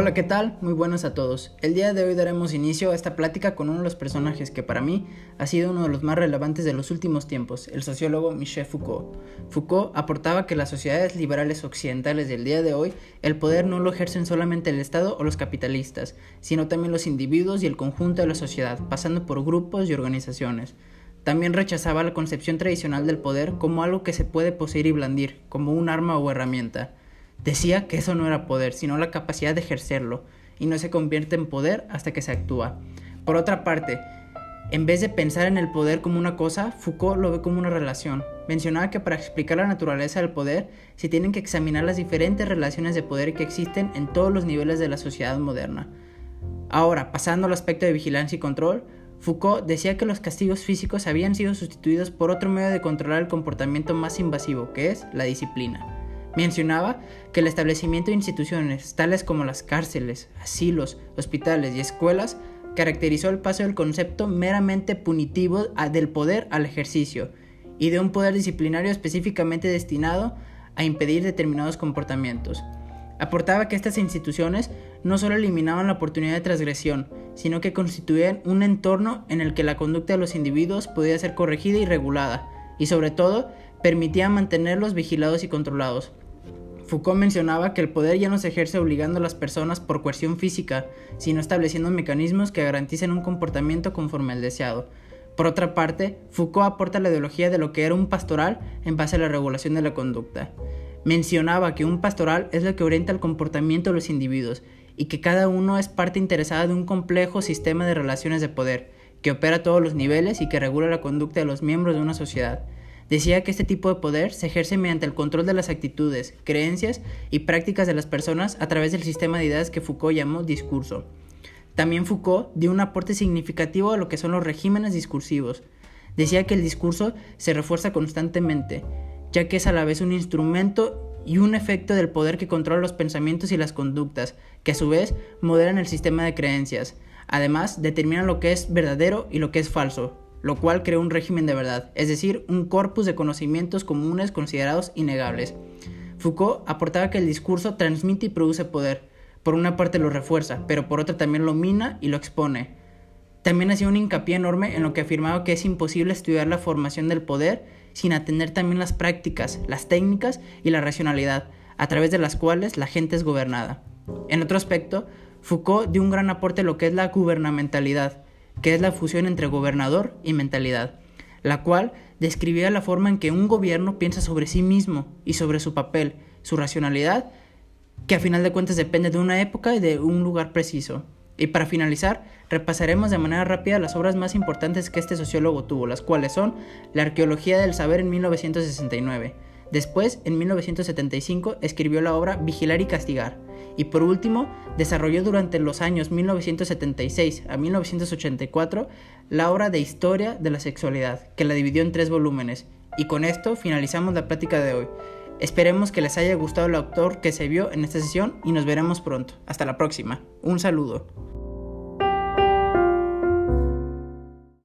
Hola, ¿qué tal? Muy buenas a todos. El día de hoy daremos inicio a esta plática con uno de los personajes que para mí ha sido uno de los más relevantes de los últimos tiempos, el sociólogo Michel Foucault. Foucault aportaba que las sociedades liberales occidentales del día de hoy el poder no lo ejercen solamente el Estado o los capitalistas, sino también los individuos y el conjunto de la sociedad, pasando por grupos y organizaciones. También rechazaba la concepción tradicional del poder como algo que se puede poseer y blandir, como un arma o herramienta. Decía que eso no era poder, sino la capacidad de ejercerlo, y no se convierte en poder hasta que se actúa. Por otra parte, en vez de pensar en el poder como una cosa, Foucault lo ve como una relación. Mencionaba que para explicar la naturaleza del poder se tienen que examinar las diferentes relaciones de poder que existen en todos los niveles de la sociedad moderna. Ahora, pasando al aspecto de vigilancia y control, Foucault decía que los castigos físicos habían sido sustituidos por otro medio de controlar el comportamiento más invasivo, que es la disciplina. Mencionaba que el establecimiento de instituciones tales como las cárceles, asilos, hospitales y escuelas caracterizó el paso del concepto meramente punitivo del poder al ejercicio y de un poder disciplinario específicamente destinado a impedir determinados comportamientos. Aportaba que estas instituciones no solo eliminaban la oportunidad de transgresión, sino que constituían un entorno en el que la conducta de los individuos podía ser corregida y regulada, y sobre todo permitían mantenerlos vigilados y controlados. Foucault mencionaba que el poder ya no se ejerce obligando a las personas por coerción física, sino estableciendo mecanismos que garanticen un comportamiento conforme al deseado. Por otra parte, Foucault aporta la ideología de lo que era un pastoral en base a la regulación de la conducta. Mencionaba que un pastoral es lo que orienta el comportamiento de los individuos y que cada uno es parte interesada de un complejo sistema de relaciones de poder, que opera a todos los niveles y que regula la conducta de los miembros de una sociedad. Decía que este tipo de poder se ejerce mediante el control de las actitudes, creencias y prácticas de las personas a través del sistema de ideas que Foucault llamó discurso. También Foucault dio un aporte significativo a lo que son los regímenes discursivos. Decía que el discurso se refuerza constantemente, ya que es a la vez un instrumento y un efecto del poder que controla los pensamientos y las conductas, que a su vez moderan el sistema de creencias. Además, determinan lo que es verdadero y lo que es falso, lo cual creó un régimen de verdad, es decir, un corpus de conocimientos comunes considerados innegables. Foucault aportaba que el discurso transmite y produce poder. Por una parte lo refuerza, pero por otra también lo mina y lo expone. También hacía un hincapié enorme en lo que afirmaba que es imposible estudiar la formación del poder sin atender también las prácticas, las técnicas y la racionalidad, a través de las cuales la gente es gobernada. En otro aspecto, Foucault dio un gran aporte a lo que es la gubernamentalidad, que es la fusión entre gobernador y mentalidad, la cual describía la forma en que un gobierno piensa sobre sí mismo y sobre su papel, su racionalidad, que a final de cuentas depende de una época y de un lugar preciso. Y para finalizar, repasaremos de manera rápida las obras más importantes que este sociólogo tuvo, las cuales son La arqueología del saber en 1969, Después, en 1975, escribió la obra Vigilar y Castigar. Y por último, desarrolló durante los años 1976 a 1984 la obra de Historia de la Sexualidad, que la dividió en tres volúmenes. Y con esto finalizamos la plática de hoy. Esperemos que les haya gustado el autor que se vio en esta sesión y nos veremos pronto. Hasta la próxima. Un saludo.